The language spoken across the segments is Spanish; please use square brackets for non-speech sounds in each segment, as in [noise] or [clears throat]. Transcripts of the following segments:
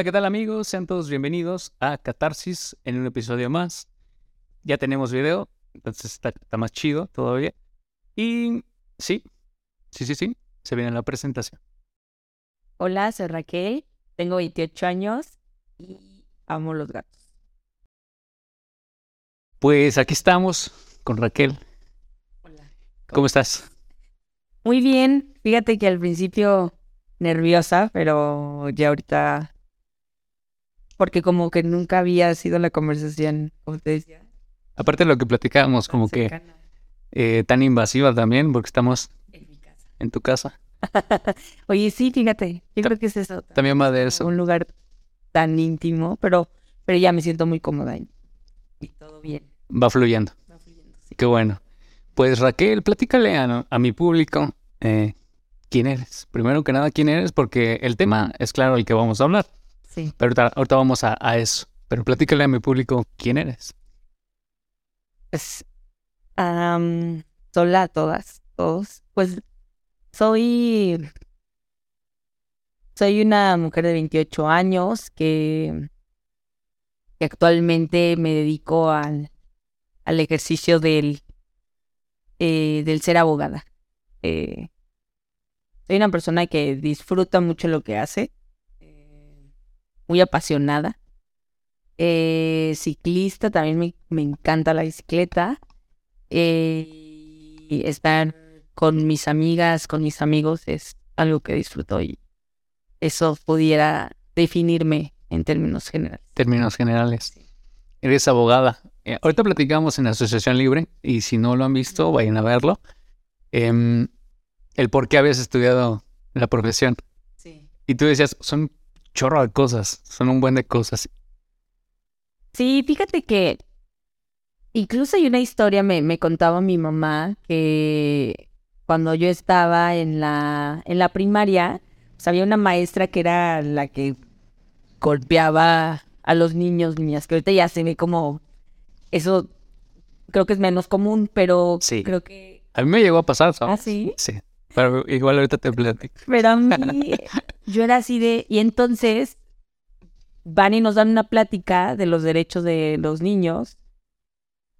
Hola, ¿qué tal amigos? Sean todos bienvenidos a Catarsis en un episodio más. Ya tenemos video, entonces está, está más chido todavía. Y sí, sí, sí, sí, se viene la presentación. Hola, soy Raquel, tengo 28 años y amo los gatos. Pues aquí estamos con Raquel. Hola. ¿Cómo estás? Muy bien, fíjate que al principio nerviosa, pero ya ahorita, porque como que nunca había sido la conversación, como te decía. Aparte de lo que platicábamos, como que eh, tan invasiva también, porque estamos en mi casa. en tu casa. [laughs] Oye, sí, fíjate, yo Ta- creo que es eso. También va de eso. Un lugar tan íntimo, pero, pero ya me siento muy cómoda y, y todo bien. Va fluyendo. Va fluyendo, sí. Qué bueno. Pues Raquel, platícale a, a mi público eh, quién eres. Primero que nada, quién eres, porque el tema es claro el que vamos a hablar. Sí. Pero ahorita, ahorita vamos a, a eso. Pero platícale a mi público quién eres. Pues, am, hola a todas, todos. Pues soy, soy una mujer de 28 años que, que actualmente me dedico al, al ejercicio del, eh, del ser abogada. Eh, soy una persona que disfruta mucho lo que hace, muy apasionada. Eh, ciclista, también me, me encanta la bicicleta. Eh, y estar con mis amigas, con mis amigos, es algo que disfruto y eso pudiera definirme en términos generales. Términos generales. Eres abogada. Eh, ahorita platicamos en Asociación Libre y si no lo han visto, vayan a verlo. Em, el por qué habías estudiado la profesión. Sí. Y tú decías, son chorro de cosas, son un buen de cosas. Sí, fíjate que incluso hay una historia, me, me contaba mi mamá, que cuando yo estaba en la, en la primaria, pues había una maestra que era la que golpeaba a los niños, niñas, que ahorita ya se ve como eso, creo que es menos común, pero Sí. creo que... A mí me llegó a pasar, ¿sabes? ¿Ah, sí? Sí. Pero igual ahorita te platico. Pero a mí, [laughs] yo era así de, y entonces van y nos dan una plática de los derechos de los niños.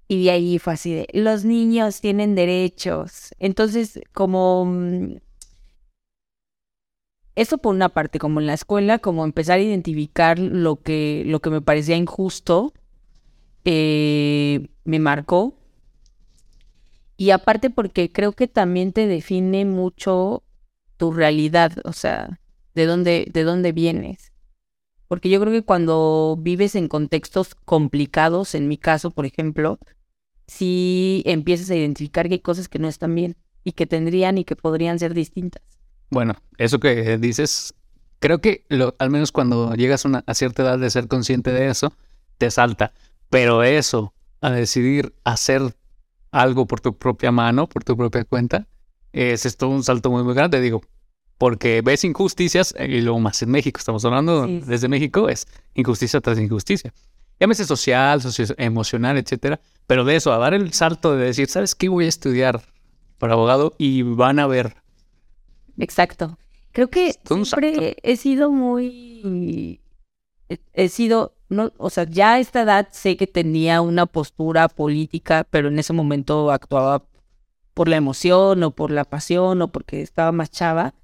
Y de ahí fue así de, los niños tienen derechos. Entonces, como... mm, Eso por una parte, como en la escuela, como empezar a identificar lo que, lo que me parecía injusto, eh, me marcó. Y aparte porque creo que también te define mucho tu realidad, o sea, de dónde, de dónde vienes. Porque yo creo que cuando vives en contextos complicados, en mi caso, por ejemplo, sí empiezas a identificar que hay cosas que no están bien y que tendrían y que podrían ser distintas. Bueno, eso que dices, creo que lo- al menos cuando llegas a, cierta edad de ser consciente de eso, te salta. Pero eso, a decidir hacer algo por tu propia mano, por tu propia cuenta, es esto un salto muy, muy grande, digo, porque ves injusticias, eh, y luego más en México, estamos hablando Sí, desde México, es injusticia tras injusticia. Llámese social, socio- emocional, etcétera, pero de eso, a dar el salto de decir, ¿sabes qué voy a estudiar para abogado? Y van a ver Exacto. Creo que siempre he sido muy... He, sido, o sea, ya a esta edad sé que tenía una postura política, pero en ese momento actuaba por la emoción o por la pasión o porque estaba más chava.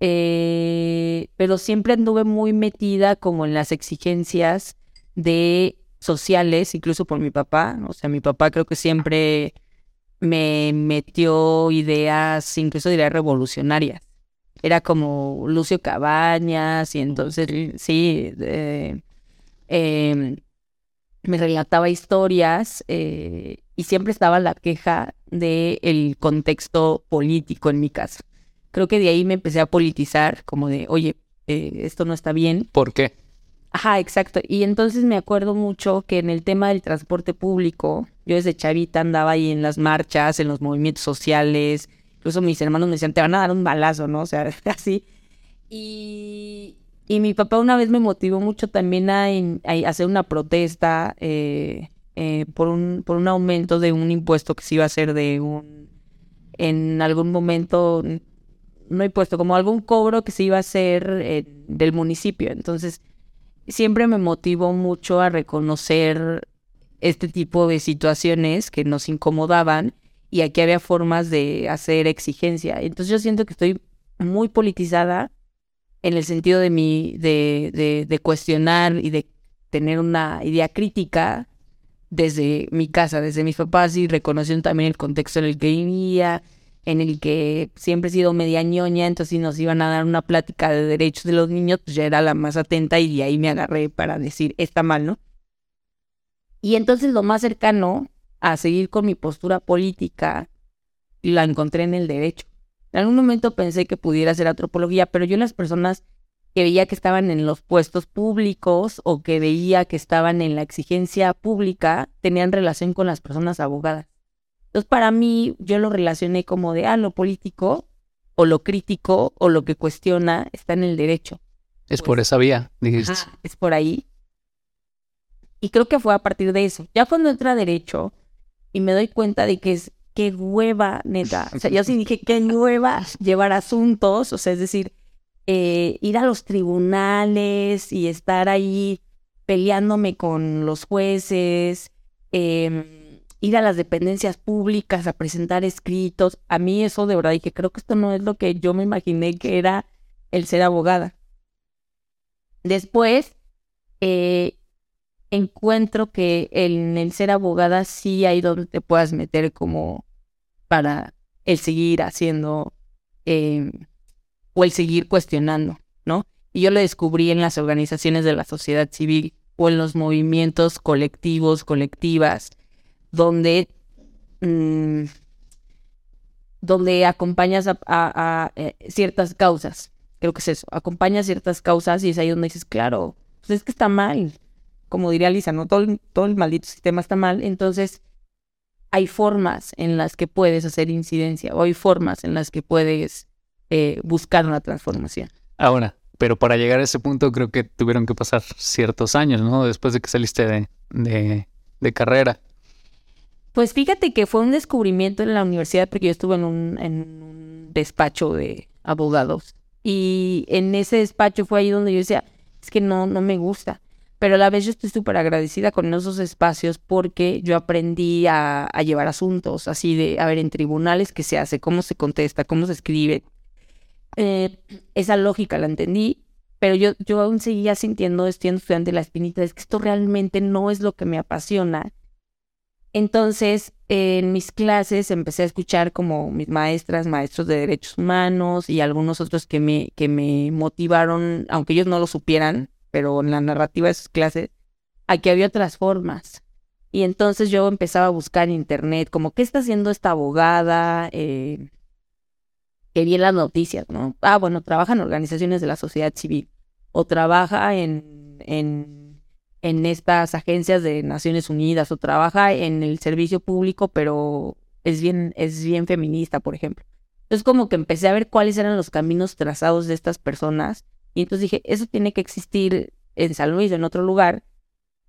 Eh, pero siempre anduve muy metida como en las exigencias de sociales, incluso por mi papá. O sea, mi papá creo que siempre me metió ideas, incluso ideas revolucionarias. Era como Lucio Cabañas y entonces, sí, eh, em, me relataba historias eh, y siempre estaba la queja del contexto político en mi casa. Creo que de ahí me empecé a politizar, como de, oye, eh, esto no está bien. por qué. Ajá, exacto. Y entonces me acuerdo mucho que en el tema del transporte público, yo desde chavita andaba ahí en las marchas, en los movimientos sociales, incluso mis hermanos me decían, te van a dar un balazo, ¿no? O sea, [laughs] así. Y, y mi papá una vez me motivó mucho también a, hacer una protesta eh, eh, por, un, por un aumento de un impuesto que se iba a hacer de un, en algún momento, no impuesto, como algún cobro que se iba a hacer eh, del municipio. Entonces, siempre me motivó mucho a reconocer este tipo de situaciones que nos incomodaban y aquí había formas de hacer exigencia. Entonces yo siento que estoy muy politizada en el sentido de mi, de, de, cuestionar y de tener una idea crítica desde mi casa, desde mis papás y reconociendo también el contexto en el que vivía, en el que siempre he sido media ñoña, entonces si nos iban a dar una plática de derechos de los niños, pues ya era la más atenta y de ahí me agarré para decir, está mal, ¿no? Y entonces lo más cercano a seguir con mi postura política la encontré en el derecho. En algún momento pensé que pudiera ser antropología, pero yo las personas que veía que estaban en los puestos públicos o que veía que estaban en la exigencia pública tenían relación con las personas abogadas. Entonces, para mí, yo lo relacioné como de, ah, lo político o lo crítico o lo que cuestiona está en el derecho. Es por esa vía, dijiste. es por ahí. Y creo que fue a partir de eso. Ya cuando entra derecho y me doy cuenta de que es, qué hueva, neta. O sea, yo sí dije, qué hueva llevar asuntos, o sea, es decir, eh, ir a los tribunales y estar ahí peleándome con los jueces, em, ir a las dependencias públicas a presentar escritos. A mí eso de verdad dije, creo que esto no es lo que yo me imaginé que era el ser abogada. Después, eh, encuentro que en el ser abogada sí hay donde te puedas meter como para el seguir haciendo em, o el seguir cuestionando, ¿no? Y yo lo descubrí en las organizaciones de la sociedad civil o en los movimientos colectivos, colectivas, donde, mm, donde acompañas a, eh, ciertas causas. Creo que es eso, acompañas ciertas causas y es ahí donde dices, claro, pues es que está mal. Como diría Lisa, ¿no? Todo, todo el maldito sistema está mal. Entonces, hay formas en las que puedes hacer incidencia o hay formas en las que puedes eh, buscar una transformación. Ahora, pero para llegar a ese punto creo que tuvieron que pasar ciertos años, ¿no? Después de que saliste de, de, carrera. Pues fíjate que fue un descubrimiento en la universidad porque yo estuve en un, en un despacho de abogados y en ese despacho fue ahí donde yo decía, es que no, no me gusta pero a la vez yo estoy súper agradecida con esos espacios porque yo aprendí a, llevar asuntos así de, a ver, en tribunales qué se hace, cómo se contesta, cómo se escribe, eh, esa lógica la entendí, pero yo, yo aún seguía sintiendo, siendo estudiante la espinita, es que esto realmente no es lo que me apasiona. Entonces, en mis clases empecé a escuchar como mis maestras, maestros de derechos humanos y algunos otros que me, que me motivaron, aunque ellos no lo supieran, pero en la narrativa de sus clases, a que había otras formas. Y entonces yo empezaba a buscar en internet, como, ¿qué está haciendo esta abogada? Eh, que vi en las noticias, ¿no? Ah, bueno, trabaja en organizaciones de la sociedad civil o trabaja en, en, en estas agencias de Naciones Unidas o trabaja en el servicio público, pero es bien, es bien feminista, por ejemplo. Entonces como que empecé a ver cuáles eran los caminos trazados de estas personas y entonces dije, eso tiene que existir en San Luis o en otro lugar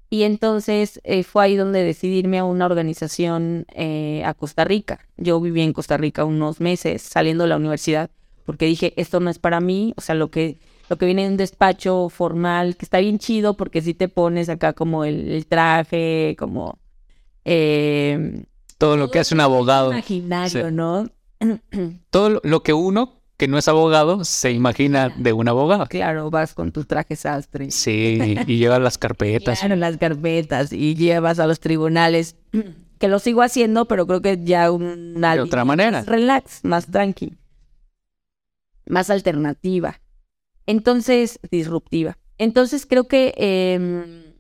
y entonces eh, fue ahí donde decidí irme a una organización eh, a Costa Rica. Yo viví en Costa Rica unos meses saliendo de la universidad porque dije, esto no es para mí, o sea, lo que, lo que viene en un despacho formal, que está bien chido porque si te pones acá como el, traje, como... Eh, todo lo que hace un abogado. Imaginario, ¿no? [clears throat] todo lo que uno que no es abogado se imagina de un abogado. Claro, vas con tu traje sastre. Sí, y llevas las carpetas. Claro, las carpetas y llevas a los tribunales, [clears throat] que lo sigo haciendo, pero creo que ya una... De otra manera. Más relax, más tranqui, más alternativa. Entonces, disruptiva. Entonces creo que em,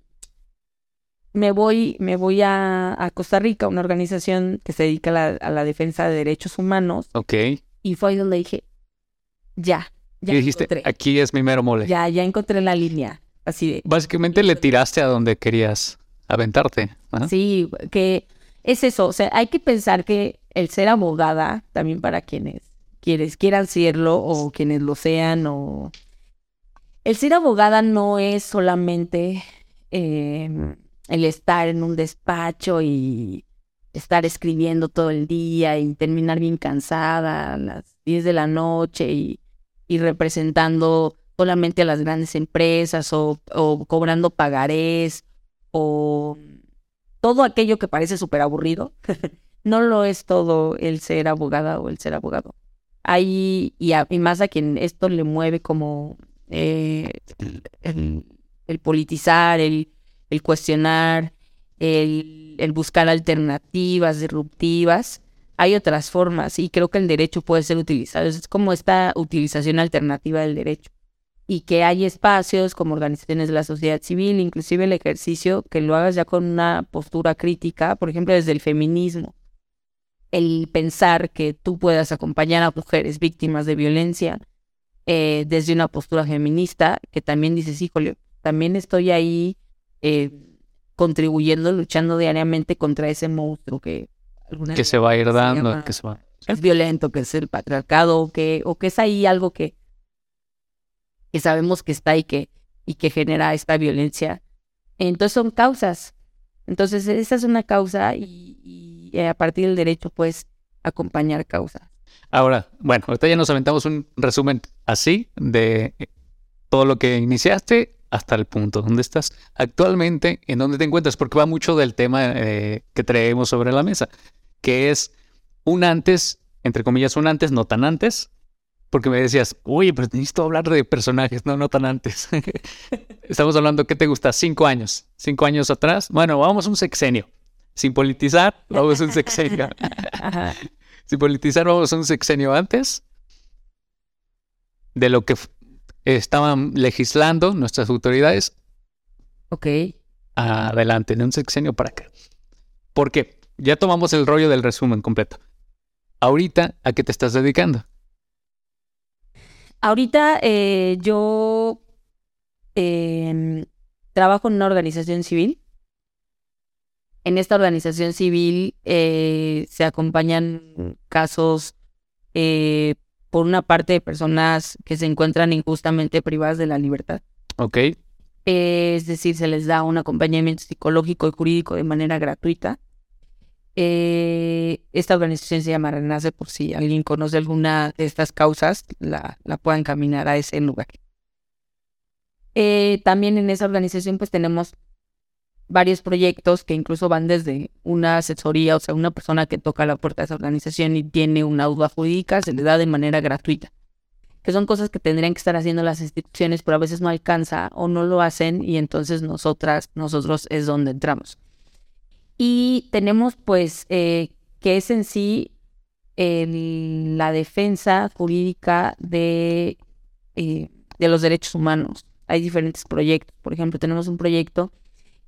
me voy, me voy a, Costa Rica, una organización que se dedica a la, a la defensa de derechos humanos. Ok. Y fue ahí donde dije, ya. ya y dijiste, aquí es mi mero mole. Ya, ya encontré la línea. Así de. Básicamente le tiraste a donde querías aventarte. Sí, que es eso. O sea, hay que pensar que el ser abogada, también para quienes, quienes quieran serlo o quienes lo sean, o. El ser abogada no es solamente em, el estar en un despacho y estar escribiendo todo el día y terminar bien cansada a las 10 de la noche y y representando solamente a las grandes empresas o, o cobrando pagarés o todo aquello que parece súper aburrido, [laughs] no lo es todo el ser abogada o el ser abogado. Hay, y, y más a quien esto le mueve como eh, el, el, politizar, el, el cuestionar, el, el buscar alternativas disruptivas, hay otras formas y creo que el derecho puede ser utilizado. Es como esta utilización alternativa del derecho y que hay espacios como organizaciones de la sociedad civil, inclusive el ejercicio, que lo hagas ya con una postura crítica, por ejemplo, desde el feminismo. El pensar que tú puedas acompañar a mujeres víctimas de violencia eh, desde una postura feminista, que también dices, híjole, también estoy ahí eh, contribuyendo, luchando diariamente contra ese monstruo que... Que se va a ir dando, que se va... Es violento, que es el patriarcado, que, o que es ahí algo que que sabemos que está y que, y que genera esta violencia. Entonces son causas. Entonces esa es una causa y, a partir del derecho puedes acompañar causas. Ahora, bueno, ahorita ya nos aventamos un resumen así de todo lo que iniciaste hasta el punto donde estás actualmente, en dónde te encuentras, porque va mucho del tema eh, que traemos sobre la mesa, que es un antes, entre comillas, un antes, no tan antes, porque me decías, uy, pero necesito hablar de personajes, no, no tan antes. [laughs] Estamos hablando, ¿qué te gusta? Cinco años. Cinco años atrás. Bueno, vamos a un sexenio. Sin politizar, vamos a un sexenio. [laughs] Sin politizar, vamos a un sexenio antes de lo que estaban legislando nuestras autoridades. Ok. Adelante, de un sexenio para acá. Porque ya tomamos el rollo del resumen completo. Ahorita, ¿a qué te estás dedicando? Ahorita eh, yo em, trabajo en una organización civil. En esta organización civil eh, se acompañan casos eh, por una parte de personas que se encuentran injustamente privadas de la libertad. Ok. es decir, se les da un acompañamiento psicológico y jurídico de manera gratuita. Eh, esta organización se llama Renace por si alguien conoce alguna de estas causas, la, la puedan caminar a ese lugar. Eh, también en esa organización pues tenemos varios proyectos que incluso van desde una asesoría, o sea, una persona que toca la puerta de esa organización y tiene una duda jurídica, se le da de manera gratuita. Que son cosas que tendrían que estar haciendo las instituciones, pero a veces no alcanza o no lo hacen y entonces nosotras, nosotros es donde entramos. Y tenemos pues eh, que es en sí la defensa jurídica de, eh, de los derechos humanos. Hay diferentes proyectos. Por ejemplo, tenemos un proyecto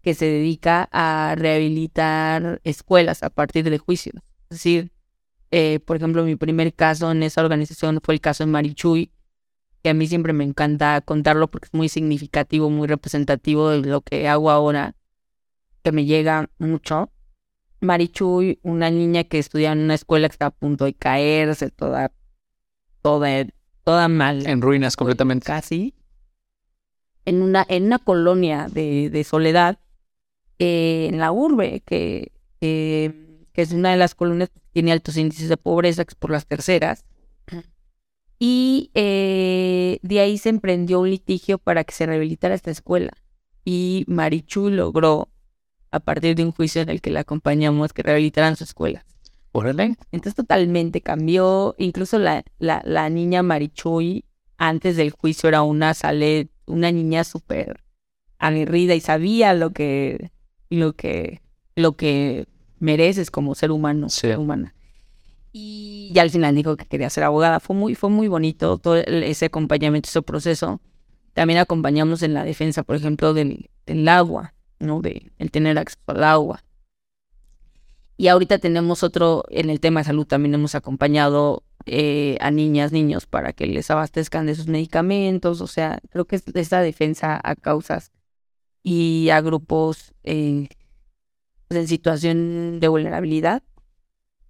que se dedica a rehabilitar escuelas a partir de juicios. Es decir, eh, por ejemplo, mi primer caso en esa organización fue el caso de Marichuy, que a mí siempre me encanta contarlo porque es muy significativo, muy representativo de lo que hago ahora que me llega mucho. Marichuy, una niña que estudia en una escuela que está a punto de caerse, toda, toda, toda mal. En ruinas completamente. Casi. En una, en una colonia de, de soledad, eh, en la urbe, que, que es una de las colonias que tiene altos índices de pobreza, que es por las terceras. [clears throat] Y eh, de ahí se emprendió un litigio para que se rehabilitara esta escuela. Y Marichuy logró a partir de un juicio en el que la acompañamos que rehabilitaran su escuela. Órale. Entonces totalmente cambió. Incluso la, la, la niña Marichuy antes del juicio era una sale, una niña súper aguerrida y sabía lo que, lo que, lo que mereces como ser humano, ser humana. Y, al final dijo que quería ser abogada. Fue muy, fue muy bonito todo ese acompañamiento, ese proceso. También acompañamos en la defensa, por ejemplo, del, del agua. ¿no? De el tener acceso al agua. Y ahorita tenemos otro, en el tema de salud también hemos acompañado eh, a niñas, niños para que les abastezcan de sus medicamentos, o sea, creo que es esa defensa a causas y a grupos eh, pues, en situación de vulnerabilidad.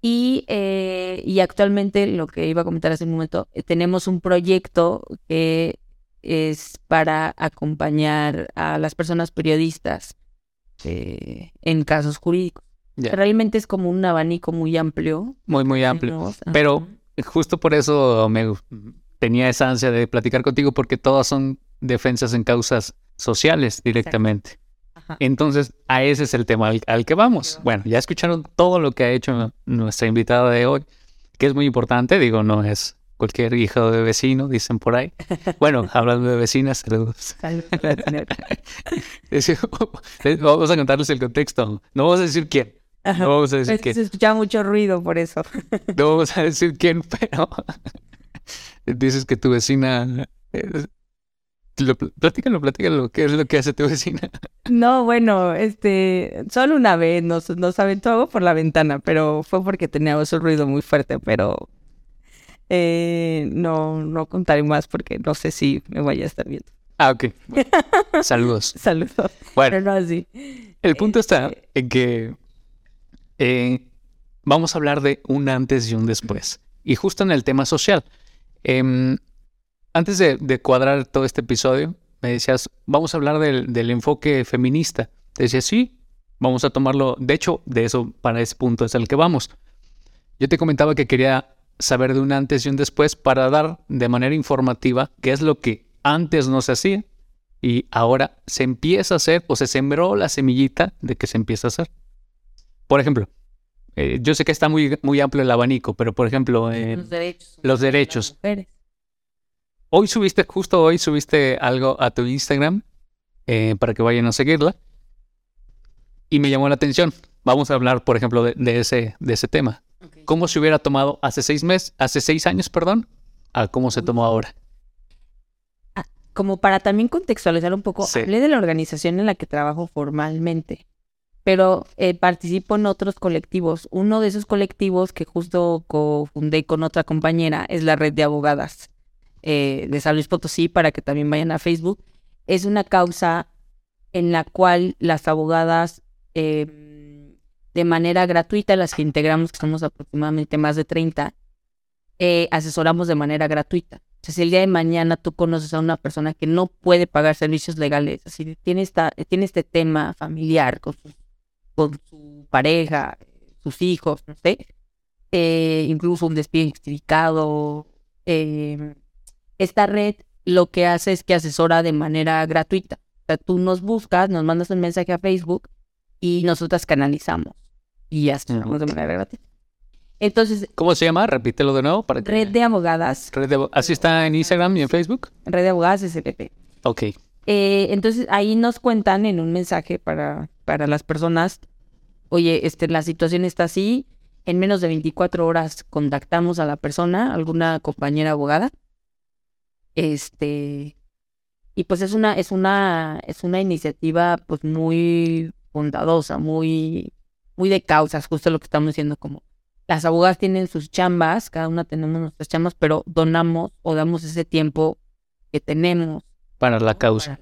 Y, eh, y actualmente, lo que iba a comentar hace un momento, tenemos un proyecto que es para acompañar a las personas periodistas eh, en casos jurídicos. Realmente es como un abanico muy amplio. Muy, muy amplio. Pero justo por eso me tenía esa ansia de platicar contigo porque todas son defensas en causas sociales directamente. Entonces, a ese es el tema al, que vamos. Bueno, ya escucharon todo lo que ha hecho nuestra invitada de hoy, que es muy importante, digo, no es cualquier hijo de vecino, dicen por ahí. [laughs] Bueno, hablando de vecinas, saludos. [laughs] [laughs] vamos a contarles el contexto. No vamos a decir quién. No vamos a decir quién. Se escucha mucho ruido por eso. No vamos a decir quién, pero dices que tu vecina platícalo, platícalo, ¿qué es lo que hace tu vecina? [laughs] No, bueno, este, solo una vez nos, nos aventó algo por la ventana, pero fue porque teníamos un ruido muy fuerte, pero eh, no, no contaré más porque no sé si me vaya a estar viendo. Ah, ok. [laughs] Saludos. Saludos. Bueno, no así. El punto está este en que eh, vamos a hablar de un antes y un después. Y justo en el tema social. Eh, antes de, cuadrar todo este episodio, me decías, vamos a hablar del, enfoque feminista. Te decía, sí, vamos a tomarlo. De hecho, de eso, para ese punto es el que vamos. Yo te comentaba que quería saber de un antes y un después para dar de manera informativa qué es lo que antes no se hacía y ahora se empieza a hacer o se sembró la semillita de que se empieza a hacer. Por ejemplo, eh, yo sé que está muy, muy amplio el abanico, pero por ejemplo, los derechos. Los derechos. Hoy subiste, justo hoy subiste algo a tu Instagram eh, para que vayan a seguirla. Y me llamó la atención. Vamos a hablar, por ejemplo, de, ese, de ese tema. ¿Cómo se hubiera tomado hace seis meses, hace seis años, perdón, a cómo se tomó ahora? Ah, como para también contextualizar un poco, hablé de la organización en la que trabajo formalmente, pero eh, participo en otros colectivos. Uno de esos colectivos que justo cofundé con otra compañera es la red de abogadas. Eh, de San Luis Potosí para que también vayan a Facebook. Es una causa en la cual las abogadas em, de manera gratuita, las que integramos, que somos aproximadamente más de 30, eh, asesoramos de manera gratuita. O sea, si el día de mañana tú conoces a una persona que no puede pagar servicios legales, así tiene, esta, tiene este tema familiar con su, con su pareja, sus hijos, no sé, eh, incluso un despido injustificado, eh, esta red lo que hace es que asesora de manera gratuita. O sea, tú nos buscas, nos mandas un mensaje a Facebook y nosotras canalizamos y asesoramos de manera gratuita. Entonces, ¿cómo se llama? Repítelo de nuevo para Red de abogadas. así está en Instagram y en Facebook. Red de abogadas SLP. Ok. Eh, entonces ahí nos cuentan en un mensaje para, para las personas, oye, este, la situación está así, en menos de 24 horas contactamos a la persona, alguna compañera abogada, este, y pues es una, es una, es una iniciativa pues muy bondadosa, muy, muy de causas, justo lo que estamos diciendo, como las abogadas tienen sus chambas, cada una tenemos nuestras chambas, pero donamos o damos ese tiempo que tenemos. Para la causa.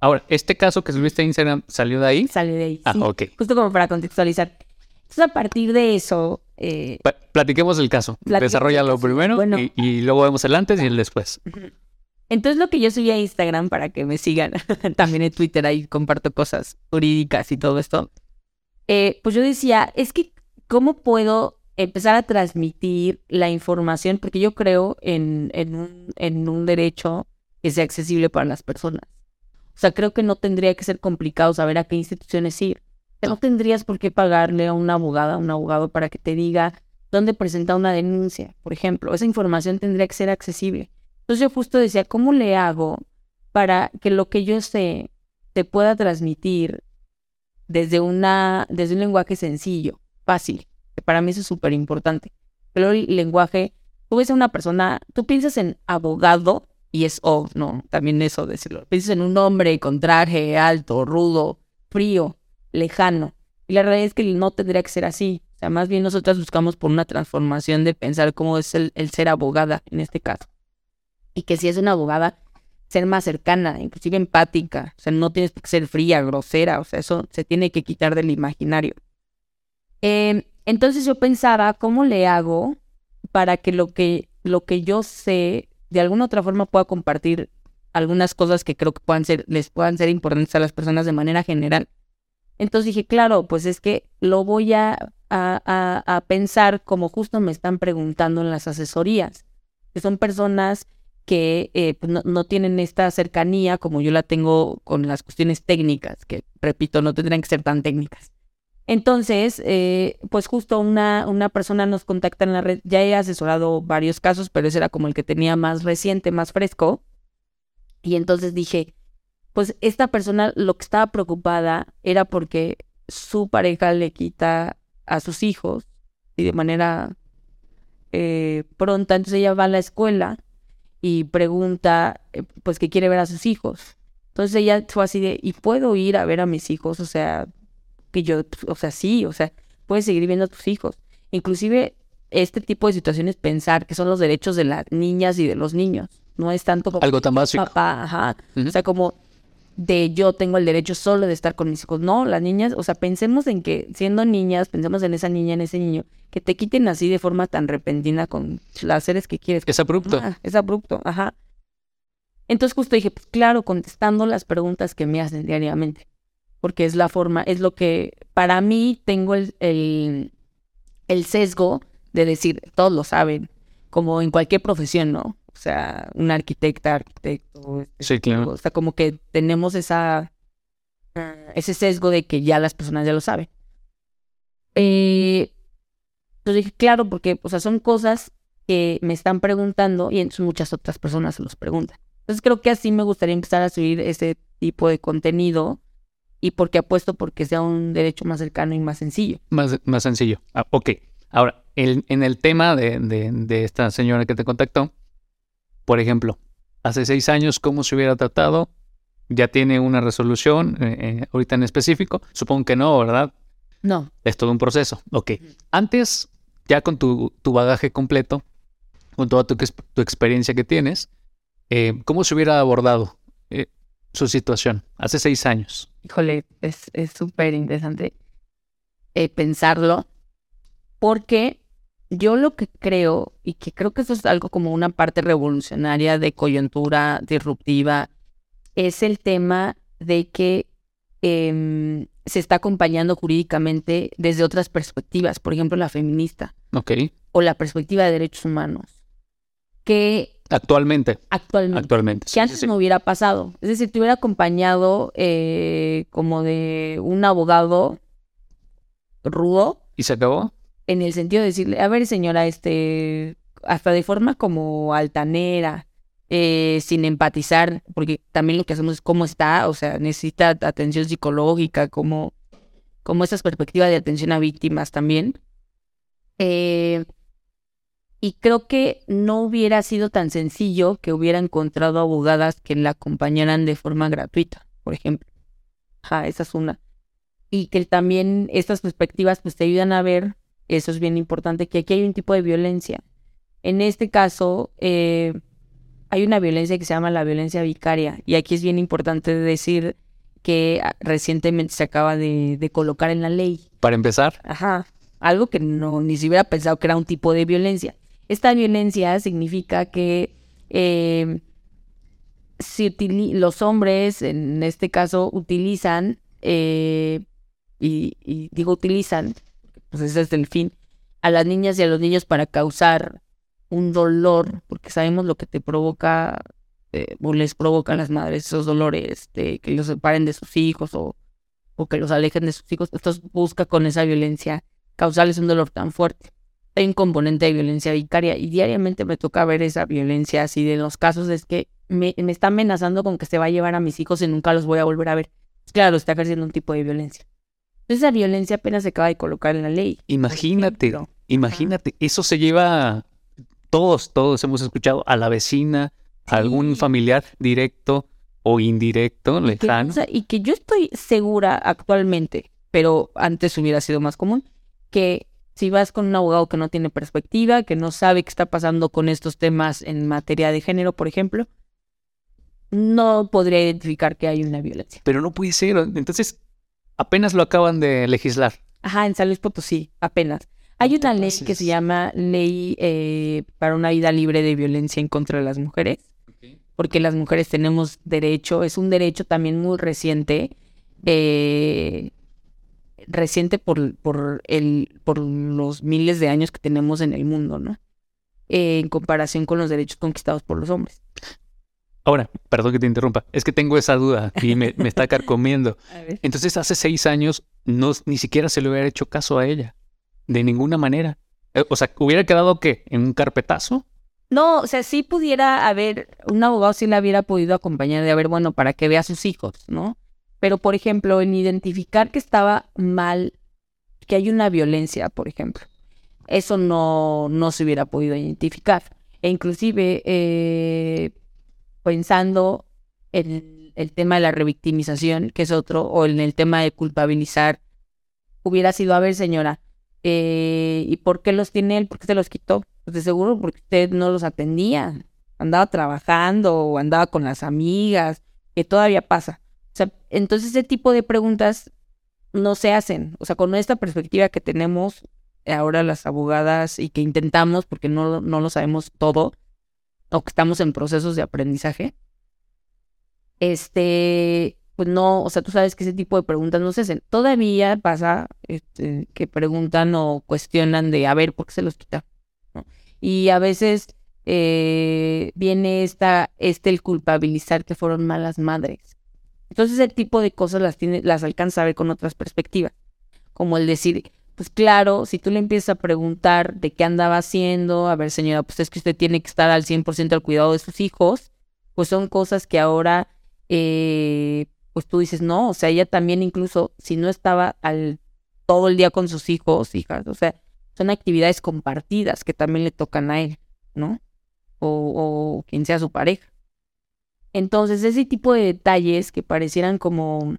Ahora, ¿este caso que subiste a Instagram salió de ahí? Salió de ahí. Ah, ok. Justo como para contextualizar. Entonces, a partir de eso, eh, platiquemos el caso. Desarrollalo primero y, luego vemos el antes y el después. Entonces lo que yo subí a Instagram para que me sigan, [laughs] también en Twitter ahí comparto cosas jurídicas y todo esto. Eh, pues yo decía, es que, ¿cómo puedo empezar a transmitir la información? Porque yo creo en, en, un, en un derecho que sea accesible para las personas. O sea, creo que no tendría que ser complicado saber a qué instituciones ir no tendrías por qué pagarle a una abogada, a un abogado para que te diga dónde presenta una denuncia, por ejemplo. Esa información tendría que ser accesible. Entonces yo justo decía, ¿cómo le hago para que lo que yo sé te pueda transmitir desde, una, desde un lenguaje sencillo, fácil? Que para mí eso es súper importante. Pero el lenguaje, tú ves a una persona, tú piensas en abogado y es oh, no, también eso decirlo. Piensas en un hombre con traje alto, rudo, frío lejano. Y la realidad es que no tendría que ser así. O sea, más bien nosotras buscamos por una transformación de pensar cómo es el, ser abogada en este caso. Y que si es una abogada, ser más cercana, inclusive empática. O sea, no tienes que ser fría, grosera. O sea, eso se tiene que quitar del imaginario. Em, entonces yo pensaba, ¿cómo le hago para que lo que, lo que yo sé de alguna otra forma pueda compartir algunas cosas que creo que puedan ser, les puedan ser importantes a las personas de manera general? Entonces dije, claro, pues es que lo voy a, a, pensar como justo me están preguntando en las asesorías. que son personas que eh, pues, no, no, tienen esta cercanía como yo la tengo con las cuestiones técnicas, que repito, no tendrían que ser tan técnicas. Entonces, eh, pues justo una, una persona nos contacta en la red, ya he asesorado varios casos, pero ese era como el que tenía más reciente, más fresco. Y entonces dije, pues esta persona lo que estaba preocupada era porque su pareja le quita a sus hijos y de manera eh, pronta, entonces ella va a la escuela y pregunta, eh, pues que quiere ver a sus hijos. Entonces ella fue así de, ¿y puedo ir a ver a mis hijos? O sea, que yo, o sea, sí, o sea, puedes seguir viendo a tus hijos. Inclusive este tipo de situaciones, pensar que son los derechos de las niñas y de los niños. No es tanto como... Algo tan básico. Papá, ajá. O sea, como de yo tengo el derecho solo de estar con mis hijos. No, las niñas, o sea, pensemos en que siendo niñas, pensemos en esa niña, en ese niño, que te quiten así de forma tan repentina con las seres que quieres. Es abrupto. es abrupto, ajá. Entonces justo dije, pues claro, contestando las preguntas que me hacen diariamente, porque es la forma, es lo que para mí tengo el, el, el sesgo de decir, todos lo saben, como en cualquier profesión, ¿no? O sea, un arquitecta, arquitecto. Este, sí, claro. O sea, como que tenemos esa, ese sesgo de que ya las personas ya lo saben. Eh, entonces dije, claro, porque, o sea, son cosas que me están preguntando y entonces muchas otras personas se los preguntan. Entonces creo que así me gustaría empezar a subir ese tipo de contenido y porque apuesto porque sea un derecho más cercano y más sencillo. Más, más sencillo. Ah, ok. Ahora, en el tema de, de, de, esta señora que te contactó, por ejemplo, hace seis años, ¿cómo se hubiera tratado? ¿Ya tiene una resolución eh, eh, ahorita en específico? Supongo que no, ¿verdad? No. Es todo un proceso. Ok. Antes, ya con tu, tu bagaje completo, con toda tu, tu experiencia que tienes, eh, ¿cómo se hubiera abordado su situación hace seis años? Híjole, es súper interesante pensarlo, porque yo lo que creo, y que creo que eso es algo como una parte revolucionaria de coyuntura disruptiva, es el tema de que em, se está acompañando jurídicamente desde otras perspectivas, por ejemplo, la feminista. Ok. O la perspectiva de derechos humanos. Que. Actualmente. Actualmente. Actualmente. que antes no hubiera pasado. Es decir, te hubiera acompañado eh, como de un abogado rudo. ¿Y se acabó? En el sentido de decirle, a ver señora, este, hasta de forma como altanera, eh, sin empatizar, porque también lo que hacemos es cómo está, o sea, necesita atención psicológica, como, como esas perspectivas de atención a víctimas también. Eh, y creo que no hubiera sido tan sencillo que hubiera encontrado abogadas que la acompañaran de forma gratuita, por ejemplo. Esa es una. Y que también estas perspectivas pues te ayudan a ver eso es bien importante, que aquí hay un tipo de violencia. En este caso, eh, hay una violencia que se llama la violencia vicaria. Y aquí es bien importante decir que ah, recientemente se acaba de, colocar en la ley. Para empezar. Ajá. Algo que no ni se hubiera pensado que era un tipo de violencia. Esta violencia significa que eh, si los hombres, en este caso, utilizan, eh, y digo utilizan, pues ese es el fin, a las niñas y a los niños para causar un dolor, porque sabemos lo que te provoca eh, o les provoca las madres esos dolores de que los separen de sus hijos o, o que los alejen de sus hijos. Entonces busca con esa violencia causarles un dolor tan fuerte. Hay un componente de violencia vicaria y diariamente me toca ver esa violencia así de los casos es que me, me está amenazando con que se va a llevar a mis hijos y nunca los voy a volver a ver. Claro, está ejerciendo un tipo de violencia. Esa violencia apenas se acaba de colocar en la ley. Imagínate, imagínate, eso se lleva, todos, todos hemos escuchado a la vecina, a algún familiar directo o indirecto, lejano. y que yo estoy segura actualmente, pero antes hubiera sido más común, que si vas con un abogado que no tiene perspectiva, que no sabe qué está pasando con estos temas en materia de género, por ejemplo, no podría identificar que hay una violencia. Pero no puede ser. Entonces, Apenas lo acaban de legislar. Ajá, en San Luis Potosí, apenas. Hay una ley que se llama Ley eh, para una vida libre de violencia en contra de las mujeres, porque las mujeres tenemos derecho, es un derecho también muy reciente, eh, reciente por, por, el, por los miles de años que tenemos en el mundo, ¿no? eh, en comparación con los derechos conquistados por los hombres. Ahora, perdón que te interrumpa, es que tengo esa duda y me, me está [laughs] carcomiendo. Entonces, hace seis años no, ni siquiera se le hubiera hecho caso a ella, de ninguna manera. Eh, o sea, ¿hubiera quedado qué? ¿En un carpetazo? No, o sea, sí pudiera haber, un abogado sí la hubiera podido acompañar de haber, bueno, para que vea a sus hijos, ¿no? Pero, por ejemplo, en identificar que estaba mal, que hay una violencia, por ejemplo, eso no, no se hubiera podido identificar. E inclusive, eh, pensando en el tema de la revictimización, que es otro, o en el tema de culpabilizar, hubiera sido, a ver, señora, eh, ¿y por qué los tiene él? ¿Por qué se los quitó? Pues de seguro porque usted no los atendía, andaba trabajando o andaba con las amigas, que todavía pasa. O sea, entonces ese tipo de preguntas no se hacen. O sea, con esta perspectiva que tenemos ahora las abogadas y que intentamos, porque no, no lo sabemos todo, o que estamos en procesos de aprendizaje, este, pues no, o sea, tú sabes que ese tipo de preguntas no se hacen. Todavía pasa este, que preguntan o cuestionan de, a ver, ¿por qué se los quita? Y a veces eh, viene esta, este el culpabilizar que fueron malas madres. Entonces ese tipo de cosas las, tiene, las alcanza a ver con otras perspectivas, como el decir, pues claro, si tú le empiezas a preguntar de qué andaba haciendo, a ver señora, pues es que usted tiene que estar al 100% al cuidado de sus hijos, pues son cosas que ahora, eh, pues tú dices, no, o sea, ella también incluso si no estaba al todo el día con sus hijos, hijas, o sea, son actividades compartidas que también le tocan a él, ¿no? O, o quien sea su pareja. Entonces, ese tipo de detalles que parecieran como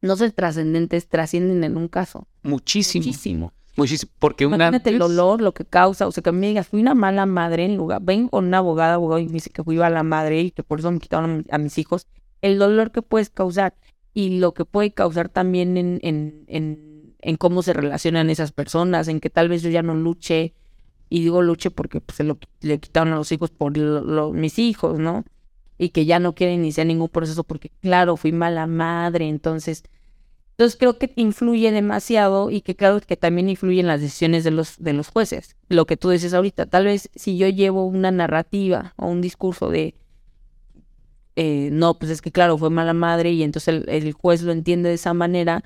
no ser trascendentes trascienden en un caso. Muchísimo. Muchísimo. Muchísimo. Porque una. Imagínate el dolor, lo que causa. O sea, que me digas, fui una mala madre en lugar. Ven con una abogada, abogado y me dice que fui a la madre y que por eso me quitaron a, mis hijos. El dolor que puedes causar y lo que puede causar también en, en, en, en cómo se relacionan esas personas, en que tal vez yo ya no luche. Y digo luche porque pues, se lo, le quitaron a los hijos por mis hijos, ¿no? Y que ya no quiere iniciar ningún proceso porque, claro, fui mala madre, entonces... Entonces creo que influye demasiado y que claro que también influye en las decisiones de los, de los jueces. Lo que tú dices ahorita, tal vez si yo llevo una narrativa o un discurso de, eh, no, pues es que claro, fue mala madre y entonces el, juez lo entiende de esa manera,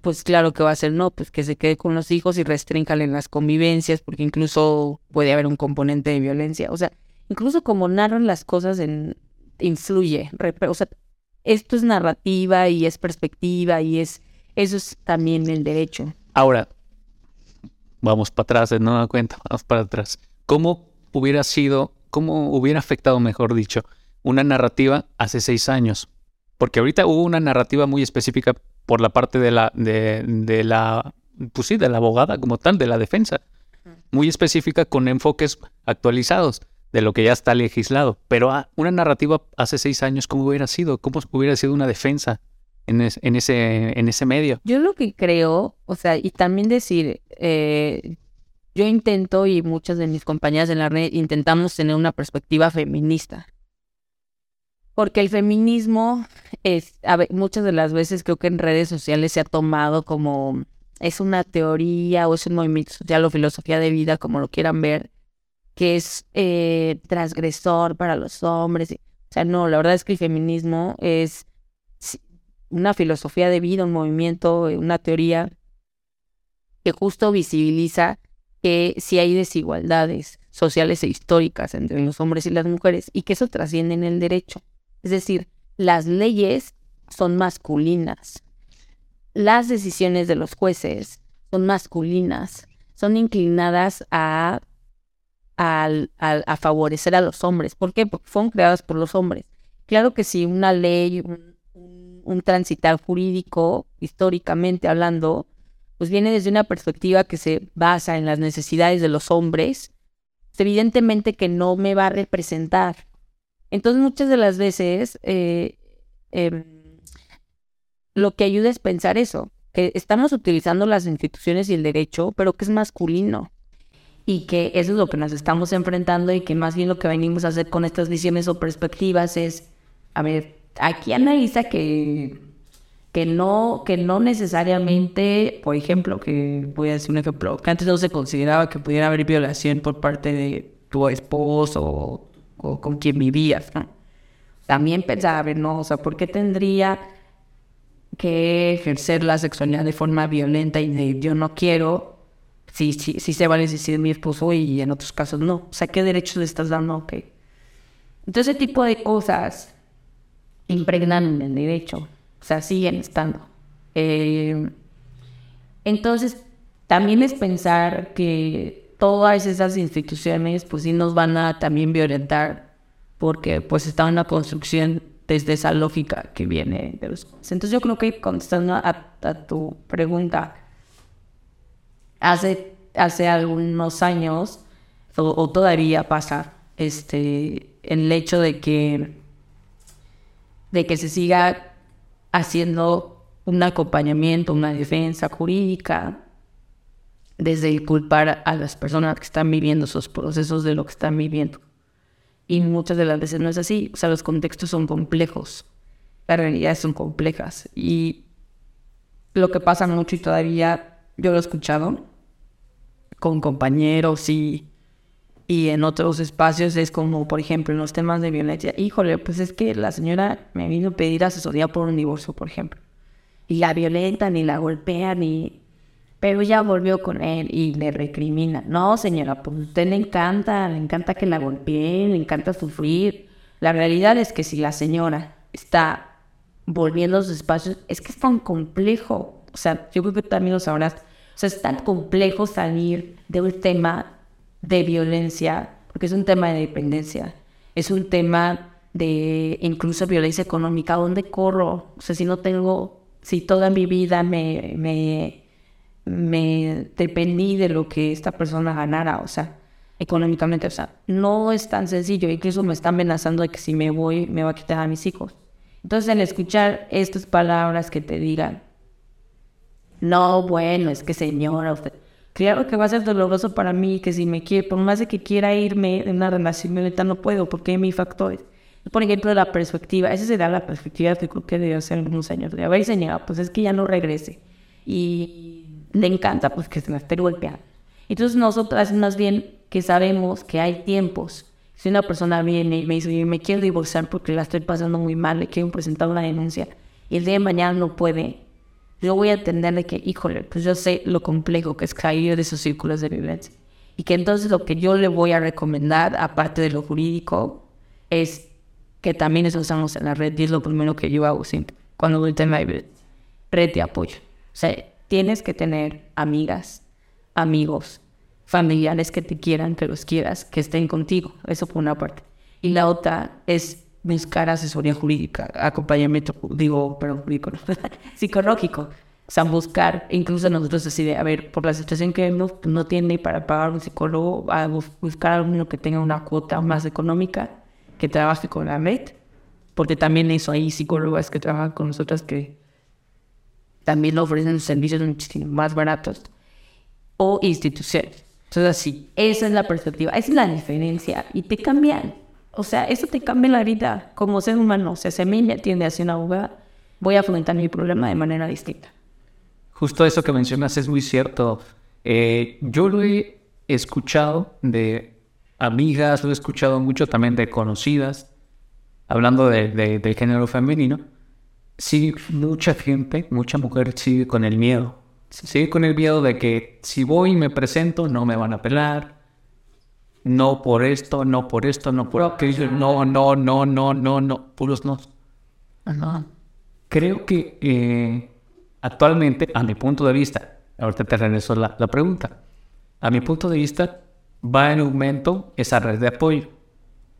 pues claro que va a ser no, pues que se quede con los hijos y restríncale en las convivencias, porque incluso puede haber un componente de violencia. O sea, incluso como narran las cosas en, influye. O sea, esto es narrativa y es perspectiva y es, eso es también el derecho. Ahora, vamos para atrás, de nueva cuenta, [laughs] vamos para atrás. ¿Cómo hubiera sido, cómo hubiera afectado, mejor dicho, una narrativa hace seis años? Porque ahorita hubo una narrativa muy específica por la parte de la, de, de la, pues sí, de la abogada como tal, de la defensa. Muy específica con enfoques actualizados de lo que ya está legislado. Pero ah, una narrativa hace seis años, ¿cómo hubiera sido? ¿Cómo hubiera sido una defensa en, ese, medio? Yo lo que creo, o sea, y también decir, eh, yo intento y muchas de mis compañeras en la red intentamos tener una perspectiva feminista. Porque el feminismo es, muchas de las veces creo que en redes sociales se ha tomado como es una teoría o es un movimiento social o filosofía de vida, como lo quieran ver, que es eh, transgresor para los hombres. O sea, no, la verdad es que el feminismo es una filosofía de vida, un movimiento, eh, una teoría que justo visibiliza que si hay desigualdades sociales e históricas entre los hombres y las mujeres y que eso trasciende en el derecho. Es decir, las leyes son masculinas. Las decisiones de los jueces son masculinas, son inclinadas a al, a favorecer a los hombres. ¿Por qué? Porque fueron creadas por los hombres. Claro que si una ley, un, transitar jurídico, históricamente hablando, pues viene desde una perspectiva que se basa en las necesidades de los hombres, pues evidentemente que no me va a representar. Entonces muchas de las veces eh, em, lo que ayuda es pensar eso, que estamos utilizando las instituciones y el derecho, pero que es masculino y que eso es lo que nos estamos enfrentando y que más bien lo que venimos a hacer con estas visiones o perspectivas es, a ver, aquí analiza que que no, que no necesariamente, por ejemplo, que voy a decir un ejemplo, que antes no se consideraba que pudiera haber violación por parte de tu esposo o, con quien vivías, También pensaba, a ver, no, o sea, ¿por qué tendría que ejercer la sexualidad de forma violenta y de yo no quiero si, si, si se vale decir mi esposo y en otros casos no? O sea, ¿qué derechos le estás dando? Ok. Entonces, ese tipo de cosas impregnan en el derecho. O sea, siguen estando. Eh, entonces, también es pensar que todas esas instituciones, pues sí nos van a también violentar, porque pues está una construcción desde esa lógica que viene de los... Entonces yo creo que contestando a, tu pregunta, hace, hace algunos años, o, todavía pasa, este, el hecho de que, de que se siga haciendo un acompañamiento, una defensa jurídica, desde el culpar a las personas que están viviendo esos procesos de lo que están viviendo. Y muchas de las veces no es así, o sea, los contextos son complejos, las realidades son complejas. Y lo que pasa mucho y todavía yo lo he escuchado con compañeros y y en otros espacios es como, por ejemplo, en los temas de violencia, híjole, pues es que la señora me vino a pedir asesoría por un divorcio, por ejemplo. Y la violentan y la golpean y... Pero ya volvió con él y le recrimina. No, señora, pues a usted le encanta, le encanta que la golpeen, le encanta sufrir. La realidad es que si la señora está volviendo a sus espacios, es que es tan complejo. O sea, yo creo que también lo sabrás. O sea, es tan complejo salir de un tema de violencia, porque es un tema de dependencia, es un tema de incluso violencia económica, ¿dónde corro? O sea, si no tengo, si toda mi vida me, me, me dependí de lo que esta persona ganara, o sea, económicamente, o sea, no es tan sencillo, incluso me está amenazando de que si me voy me va a quitar a mis hijos. Entonces, al escuchar estas palabras que te digan, no, bueno, es que señora, usted, Claro que va a ser doloroso para mí, que si me quiere, por más de que quiera irme en una relación violenta, no puedo, porque hay mis factores. Por ejemplo, la perspectiva, esa será la perspectiva que creo que debe hacer algunos años. De haber señalado, pues es que ya no regrese. Y le encanta, pues que se me esté golpeando. Entonces, nosotras más bien que sabemos que hay tiempos. Si una persona viene y me dice, me quiero divorciar porque la estoy pasando muy mal, le quiero presentar una denuncia, y el día de mañana no puede, yo voy a entender de que, híjole, pues yo sé lo complejo que es caer de esos círculos de violencia. Y que entonces lo que yo le voy a recomendar, aparte de lo jurídico, es que también eso estamos en la red y es lo primero que yo hago siempre cuando voy a tener red de apoyo. O sea, tienes que tener amigas, amigos, familiares que te quieran, que los quieras, que estén contigo. Eso por una parte. Y la otra es buscar asesoría jurídica, acompañamiento, digo, pero jurídico, [laughs] psicológico. O sea, buscar, incluso nosotros así de, a ver, por la situación que no, no tiene para pagar un psicólogo, a buscar a alguno que tenga una cuota más económica, que trabaje con la red, porque también eso hay psicólogas que trabajan con nosotras que también ofrecen servicios muchísimo más baratos, o instituciones. Entonces, así, esa es la perspectiva, esa es la diferencia, y te cambian. O sea, eso te cambia la vida como ser humano. O sea, si a mí me atiende hacia una abogada, voy a afrontar mi problema de manera distinta. Justo eso que mencionas es muy cierto. Eh, yo lo he escuchado de amigas, lo he escuchado mucho también de conocidas, hablando de, del género femenino. Sí, mucha gente, mucha mujer sigue con el miedo. Sigue con el miedo de que si voy y me presento, no me van a pelar, no por esto, no por esto, no por aquello, no, no, no, no, no, no, puros no. Creo que eh, actualmente, a mi punto de vista, ahorita te regreso la, la pregunta, a mi punto de vista, va en aumento esa red de apoyo,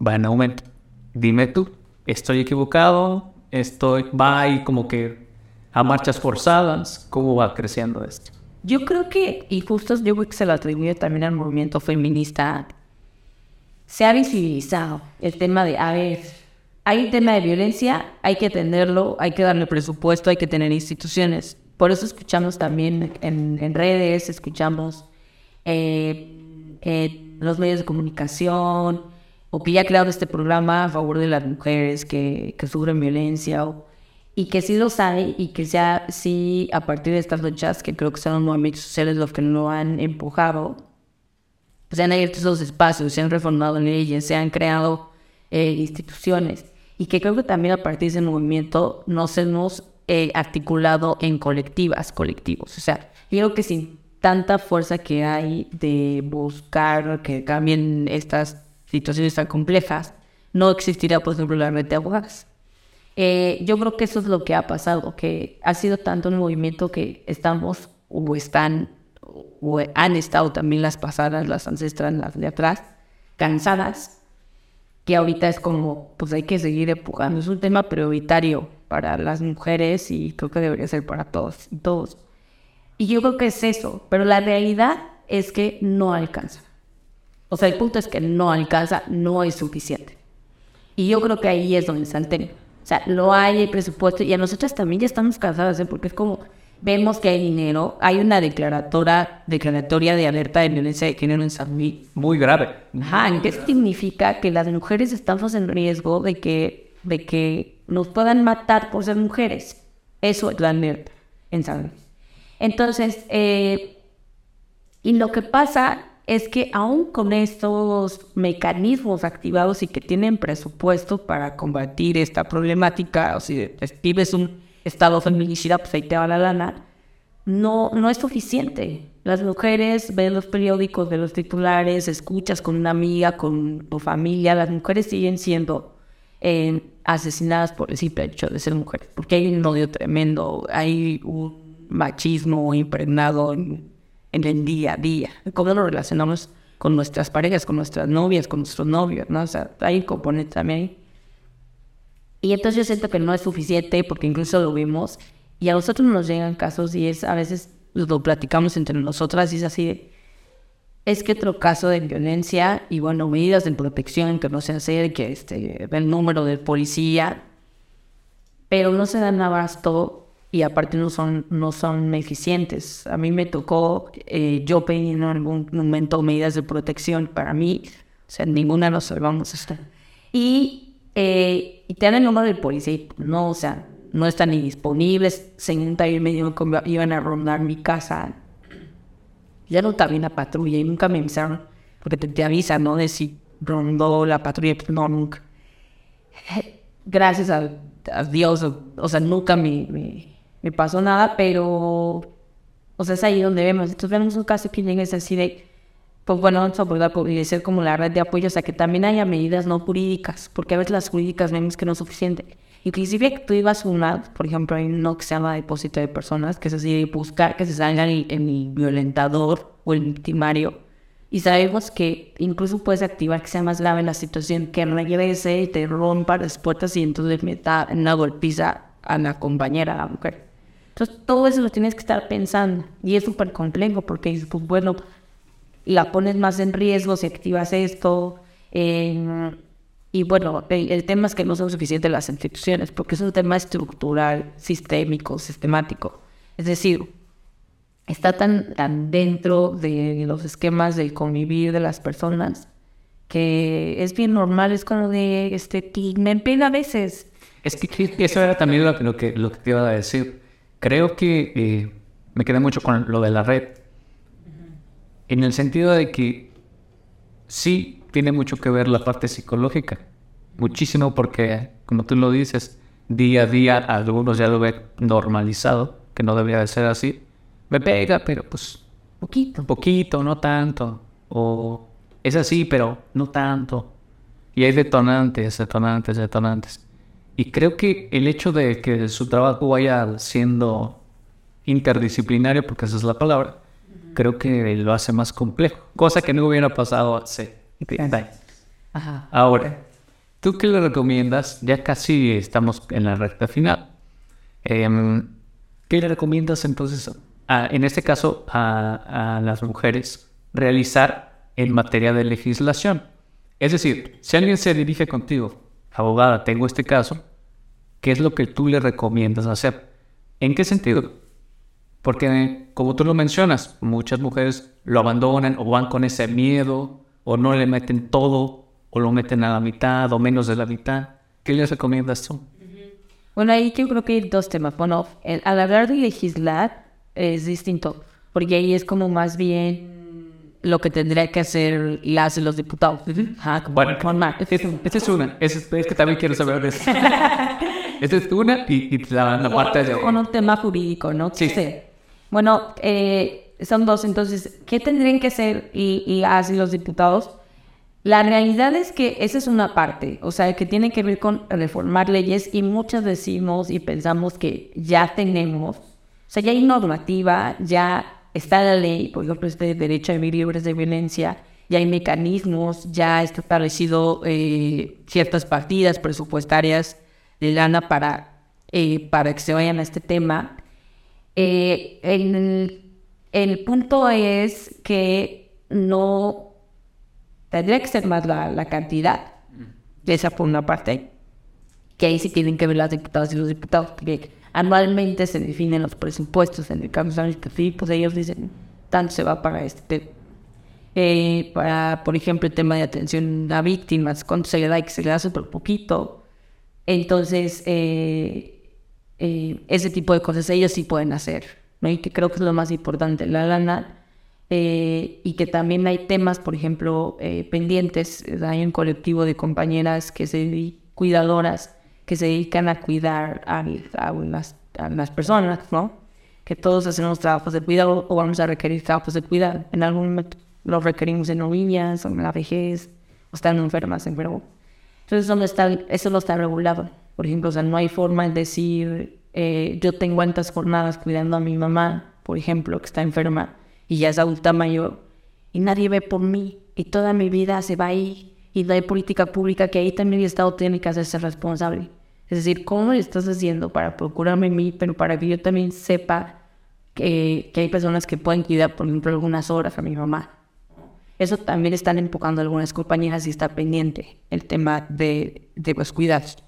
va en aumento. Dime tú, ¿estoy equivocado? ¿Estoy, va ahí como que a marchas forzadas? ¿Cómo va creciendo esto? Yo creo que, y justo yo creo que se lo atribuye también al movimiento feminista se ha visibilizado el tema de, a ver, hay un tema de violencia, hay que atenderlo, hay que darle presupuesto, hay que tener instituciones. Por eso escuchamos también en, redes, escuchamos eh, en los medios de comunicación, o que ya ha creado este programa a favor de las mujeres que, sufren violencia. y que sí los hay y que ya sí a partir de estas luchas, que creo que son los movimientos sociales los que lo han empujado, se han abierto esos espacios, se han reformado leyes, se han creado eh, instituciones y que creo que también a partir de ese movimiento nos hemos eh, articulado en colectivas, colectivos. O sea, yo creo que sin tanta fuerza que hay de buscar que cambien estas situaciones tan complejas, no existiría, por ejemplo, la red de abogadas. Eh, yo creo que eso es lo que ha pasado, que ha sido tanto un movimiento que estamos o están o han estado también las pasadas, las ancestras, las de atrás, cansadas que ahorita es como, pues hay que seguir empujando. Es un tema prioritario para las mujeres y creo que debería ser para todos y todos. Y yo creo que es eso, pero la realidad es que no alcanza. O sea, el punto es que no alcanza, no es suficiente. Y yo creo que ahí es donde está. O sea, no hay presupuesto y a nosotras también ya estamos cansadas, ¿eh? porque es como, vemos que hay dinero, hay una declaratoria, declaratoria de alerta de violencia de género en San Luis. Muy grave. Ajá, ¿qué significa? Que las mujeres estamos en riesgo de que, de que nos puedan matar por ser mujeres. Eso es la alerta en San Luis. Entonces, eh, y lo que pasa es que aún con estos mecanismos activados y que tienen presupuesto para combatir esta problemática, o si vives un estado feminicida, pues ahí te va la lana, no, no es suficiente. Las mujeres ven los periódicos, ven los titulares, escuchas con una amiga, con tu familia, las mujeres siguen siendo eh, asesinadas por el simple hecho de ser mujeres, porque hay un odio tremendo, hay un machismo impregnado en, el día a día. ¿Cómo nos relacionamos con nuestras parejas, con nuestras novias, con nuestros novios? ¿no? O sea, hay un componente también y entonces yo siento que no es suficiente porque incluso lo vimos y a nosotros nos llegan casos y es a veces lo platicamos entre nosotras y es así es que otro caso de violencia y bueno, medidas de protección que no se hace, que este, el número de policía, pero no se dan abasto y aparte no son, no son eficientes. A mí me tocó, eh, yo pedí en algún momento medidas de protección para mí, o sea, ninguna nos salvamos. Y eh, y te dan el número del policía no, o sea, no están ni disponibles. Según y me dijo que iban a rondar mi casa. Ya no estaba en la patrulla y nunca me avisaron, porque te, avisan, ¿no? De si rondó la patrulla, pues no, nunca. [laughs] Gracias a, Dios, o, sea, nunca me, me, pasó nada, pero, o sea, es ahí donde vemos. Entonces vemos un caso que llega así de pues bueno, vamos a abordar ser como la red de apoyo, o sea, que también haya medidas no jurídicas, porque a veces las jurídicas vemos que no es suficiente. Inclusive que tú ibas a una, por ejemplo, hay uno que se llama depósito de personas, que es así buscar que se salga el, el violentador o el victimario. Y sabemos que incluso puedes activar que sea más grave la situación, que regrese y te rompa las puertas y entonces meta una golpiza a la compañera, a la mujer. Entonces todo eso lo tienes que estar pensando y es súper complejo porque dices, pues bueno, la pones más en riesgo si activas esto. y bueno, el, tema es que no son suficientes las instituciones, porque es un tema estructural, sistémico, sistemático. Es decir, está tan, tan dentro de los esquemas del convivir de las personas que es bien normal, es como de, este, me pena a veces. Es que eso era también lo que, lo que, te iba a decir. Creo que eh, me quedé mucho con lo de la red en el sentido de que sí tiene mucho que ver la parte psicológica, muchísimo porque, como tú lo dices, día a día algunos ya lo ven normalizado, que no debería de ser así. Me pega, pero pues poquito, poquito, no tanto. O es así, pero no tanto. Y hay detonantes, detonantes, detonantes. Y creo que el hecho de que su trabajo vaya siendo interdisciplinario, porque esa es la palabra, creo que lo hace más complejo, cosa que no hubiera pasado hace Ajá. Ahora, ¿tú qué le recomiendas? Ya casi estamos en la recta final. Em, ¿Qué le recomiendas entonces, en este caso, a, las mujeres realizar en materia de legislación? Es decir, si alguien se dirige contigo, abogada, tengo este caso, ¿qué es lo que tú le recomiendas hacer? ¿En qué sentido? Porque, como tú lo mencionas, muchas mujeres lo abandonan o van con ese miedo o no le meten todo o lo meten a la mitad o menos de la mitad. ¿Qué les recomiendas tú? Bueno, ahí yo creo que hay dos temas. Bueno, el- al hablar de legislar es distinto, porque ahí es como más bien lo que tendría que hacer las los diputados. Ajá, como Bueno, reformar. esta es, esta es una. Es, es que también quiero saber de eso. [laughs] Esta es una y, y la, la parte de... Con un tema jurídico, ¿no? Sí. Bueno, eh, son dos. Entonces, ¿qué tendrían que hacer y, y y los diputados? La realidad es que esa es una parte, o sea, que tiene que ver con reformar leyes y muchas decimos y pensamos que ya tenemos, o sea, ya hay normativa, ya está la ley, por ejemplo, este derecho a vivir libres de violencia, ya hay mecanismos, ya está establecido eh, ciertas partidas presupuestarias de lana para, eh, para que se vayan a este tema. Eh, el, el punto es que no tendría que ser más la, la cantidad. De esa por una parte. Que ahí sí tienen que ver las diputadas y los diputados, porque anualmente se definen los presupuestos en el cambio administrativo, pues ellos dicen, tanto se va para este. Eh, para, por ejemplo, el tema de atención a víctimas, cuánto se le da que se le da súper poquito. Entonces, eh, eh, ese tipo de cosas ellos sí pueden hacer, ¿no? Y que creo que es lo más importante, la lana. eh, y que también hay temas, por ejemplo, eh, pendientes. Hay un colectivo de compañeras que se cuidadoras que se dedican a cuidar a, a las, a las personas, ¿no? Que todos hacemos trabajos de cuidado o vamos a requerir trabajos de cuidado. En algún momento los requerimos en novillas o en la vejez o están enfermas, enfermos. Entonces, ¿dónde está, eso no está regulado. Por ejemplo, o sea, no hay forma de decir, eh, yo tengo cuántas jornadas cuidando a mi mamá, por ejemplo, que está enferma y ya es adulta mayor, y nadie ve por mí, y toda mi vida se va ahí, y no hay política pública que ahí también el Estado tiene que hacerse responsable. Es decir, ¿cómo estás haciendo para procurarme a mí, pero para que yo también sepa que, que hay personas que pueden cuidar, por ejemplo, algunas horas a mi mamá? Eso también están enfocando algunas compañías y está pendiente el tema de, de los cuidados.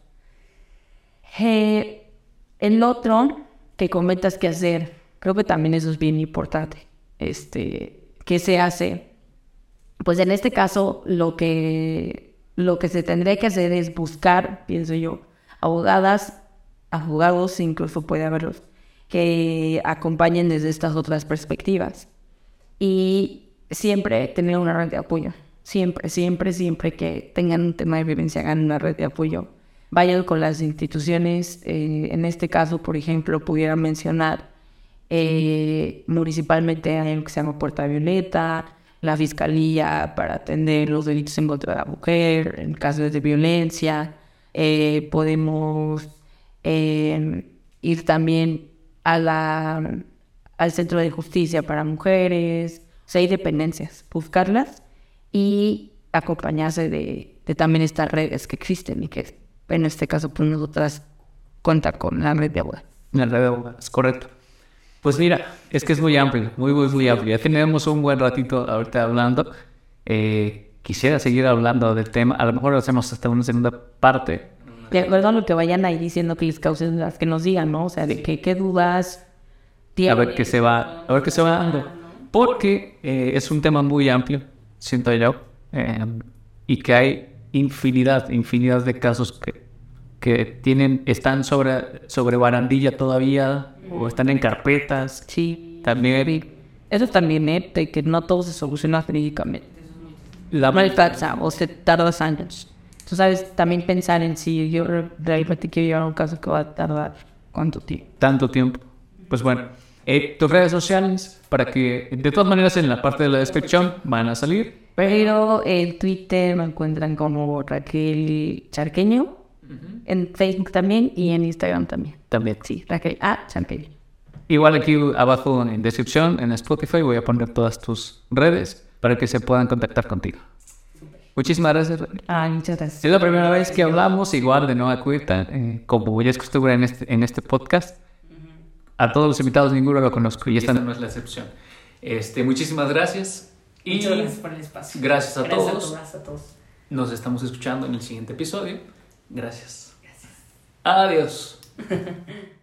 Eh, el otro que comentas que hacer, creo que también eso es bien importante. Este, ¿Qué se hace? Pues en este caso lo que, lo que se tendría que hacer es buscar, pienso yo, abogadas, abogados, incluso puede haberlos, que acompañen desde estas otras perspectivas. Y siempre tener una red de apoyo. Siempre, siempre, siempre que tengan un tema de violencia, hagan una red de apoyo. Vayan con las instituciones. eh, en este caso, por ejemplo, pudiera mencionar eh, municipalmente hay algo que se llama Puerta Violeta, la Fiscalía para atender los delitos en contra de la mujer, en casos de violencia. Eh, podemos ir también a la, al Centro de Justicia para Mujeres. O hay dependencias, buscarlas y acompañarse de, de también estas redes que existen y que en este caso pues nosotras cuenta con la red de abogados. La red de abogados, correcto. Pues mira, es que es muy amplio, muy, muy, muy amplio. Ya tenemos un buen ratito ahorita hablando. Eh, quisiera seguir hablando del tema. A lo mejor lo hacemos hasta una segunda parte. De acuerdo a lo que vayan ahí diciendo que les causen las que nos digan, ¿no? O sea, de que, qué dudas A tienen. ver qué se va, a ver qué se va dando. Porque eh, es un tema muy amplio, siento yo. eh, y que hay infinidad, infinidad de casos que, que tienen, están sobre, sobre barandilla todavía o están en carpetas. Sí. También Eso también, ¿eh? De que no todo se soluciona jurídicamente. la, No alcanza o se tardas años. Tú sabes, también pensar en si yo realmente quiero llevar un caso que va a tardar cuánto tiempo. tanto tiempo. Pues bueno, eh, tus redes sociales, para que de todas maneras en la parte de la descripción van a salir. Pero en Twitter me encuentran como Raquel Charqueño. En Facebook también y en Instagram también. También. Sí, Raquel A. Charqueño. Igual aquí abajo en descripción, en Spotify, voy a poner todas tus redes para que se puedan contactar contigo. Muchísimas gracias. Raquel. Ah, muchas gracias. Es la primera vez que hablamos igual de Nueva Cuita, eh, como ya es costumbre en este, en este podcast. A todos los invitados ninguno lo conozco y esta no es la excepción. Este, muchísimas gracias. Y Muchas gracias por el espacio. gracias a Gracias todos. todas, a todos. Nos estamos escuchando en el siguiente episodio. Gracias. Gracias. Adiós. [laughs]